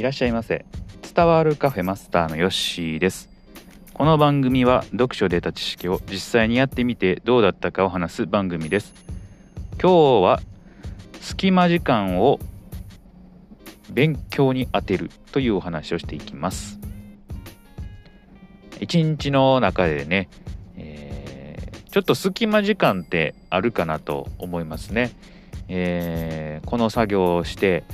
いらっしゃいませ。伝わるカフェマスターのヨッシーです。この番組は読書で得た知識を実際にやってみてどうだったかを話す番組です。今日は隙間時間を勉強に充てるというお話をしていきます。一日の中でね、えー、ちょっと隙間時間ってあるかなと思いますね、えー、この作業をして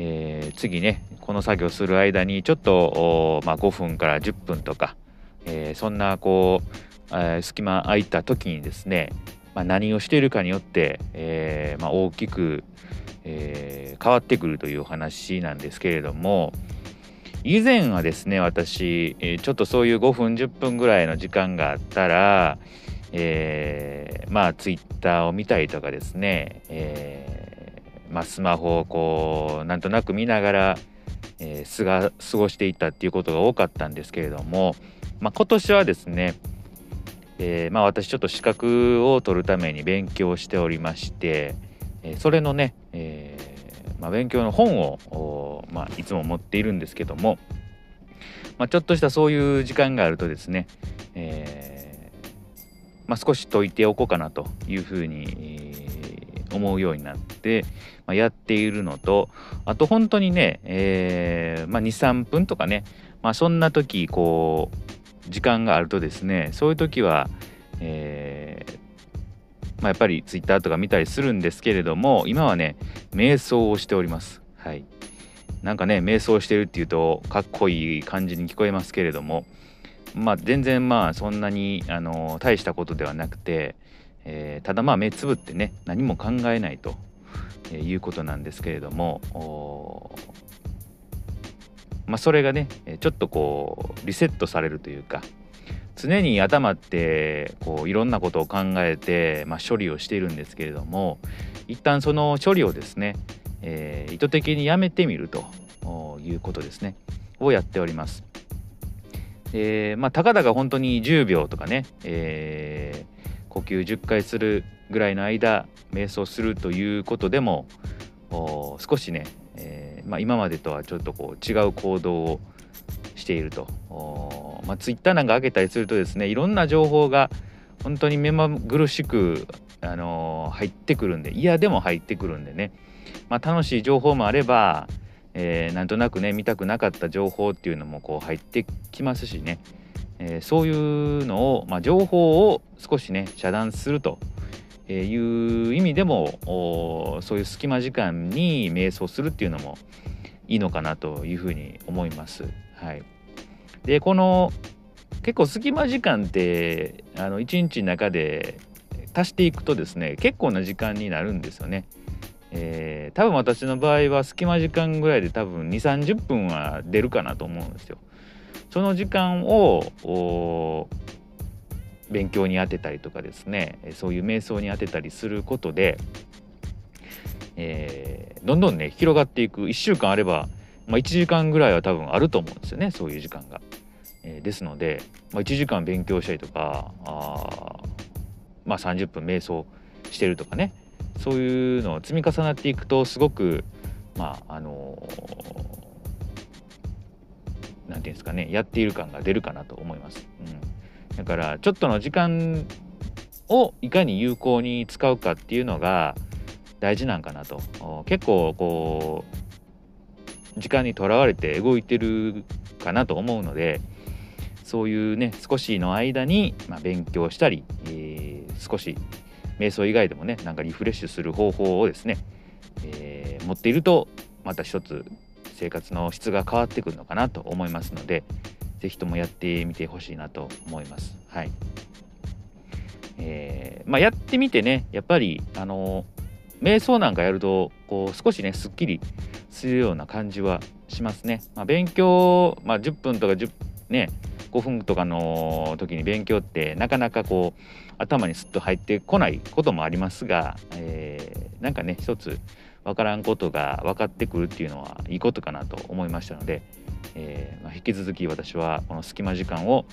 えー、次ねこの作業する間にちょっと、まあ、5分から10分とか、えー、そんなこう、えー、隙間空いた時にですね、まあ、何をしているかによって、えまあ、大きく、え変わってくるというお話なんですけれども以前はですね私、ちょっとそういう5分10分ぐらいの時間があったら、えまあツイッターを見たりとかですね、えまあ、スマホをこうなんとなく見ながら、えー、過過ごしていったっていうことが多かったんですけれども、まあ、今年はですね、えー、まあ、私ちょっと資格を取るために勉強しておりまして、え、それのね、えまあ、勉強の本を、ま、いつも持っているんですけども、ま、ちょっとしたそういう時間があるとですね、えま少し解いておこうかなというふうに、思うようになって、まあ、やっているのとあと本当にね、えーまあ、23分とかね、まあ、そんな時こう時間があるとですねそういう時は、えーまあ、やっぱり Twitter とか見たりするんですけれども今はね瞑想をしております。はいなんかね瞑想してるっていうとかっこいい感じに聞こえますけれどもまあ全然まあそんなにあの大したことではなくて、えー、ただまあ目つぶってね何も考えないということなんですけれどもまあ、それがねちょっとこうリセットされるというか常に頭ってこういろんなことを考えて、まあ、処理をしているんですけれども一旦その処理をですね、えー、意図的にやめてみるということですねをやっております。えー、まあたかだか本当に10秒とかね、えー呼吸10回するぐらいの間瞑想するということでも少しね、えー、まあ、今までとはちょっとこう違う行動をしていると、まあ、Twitter なんか開けたりするとですねいろんな情報が本当に目まぐるしく、あのー、入ってくるんで嫌でも入ってくるんでね、まあ、楽しい情報もあれば、えー、なんとなくね見たくなかった情報っていうのもこう入ってきますしね、えー、そういうのを、まあ、情報を少しね遮断するという意味でもそういう隙間時間に瞑想するっていうのもいいのかなというふうに思います。はい、でこの結構隙間時間ってあの1日の中で足していくとですね結構な時間になるんですよね。えー、多分私の場合は隙間時間ぐらいで多分2 3 0分は出るかなと思うんですよ。その時間を勉強に充てたりとかですねそういう瞑想に充てたりすることで、えー、どんどんね広がっていく1週間あれば、まあ、1時間ぐらいは多分あると思うんですよねそういう時間が。えー、ですので、まあ、1時間勉強したりとかあ、まあ、30分瞑想してるとかねそういうのを積み重なっていくとすごくまああの何、て言うんですかねやっている感が出るかなと思います。うん、だからちょっとの時間をいかに有効に使うかっていうのが大事なんかなと結構こう時間にとらわれて動いてるかなと思うのでそういうね少しの間に、まあ、勉強したり、えー、少し瞑想以外でもねなんかリフレッシュする方法をですね、えー、持っているとまた一つ生活の質が変わってくるのかなと思いますので是非ともやってみてほしいなと思います。はいえーまあ、やってみてねやっぱりあの瞑想なんかやるとこう少しねすっきりするような感じはしますね。まあ、勉強、まあ、10分とか10ね5分とかの時に勉強ってなかなかこう頭にすっと入ってこないこともありますが、えー、なんかね一つ分からんことが分かってくるっていうのはいいことかなと思いましたので、えー、まあ、引き続き私はこの隙間時間を、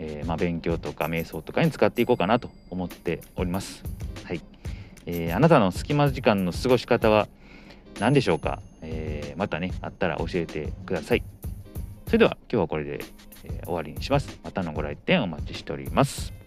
えー、まあ、勉強とか瞑想とかに使っていこうかなと思っております。はい。えー、あなたの隙間時間の過ごし方は何でしょうか、えー、またねあったら教えてください。それでは今日はこれで、えー、終わりにします。またのご来店お待ちしております。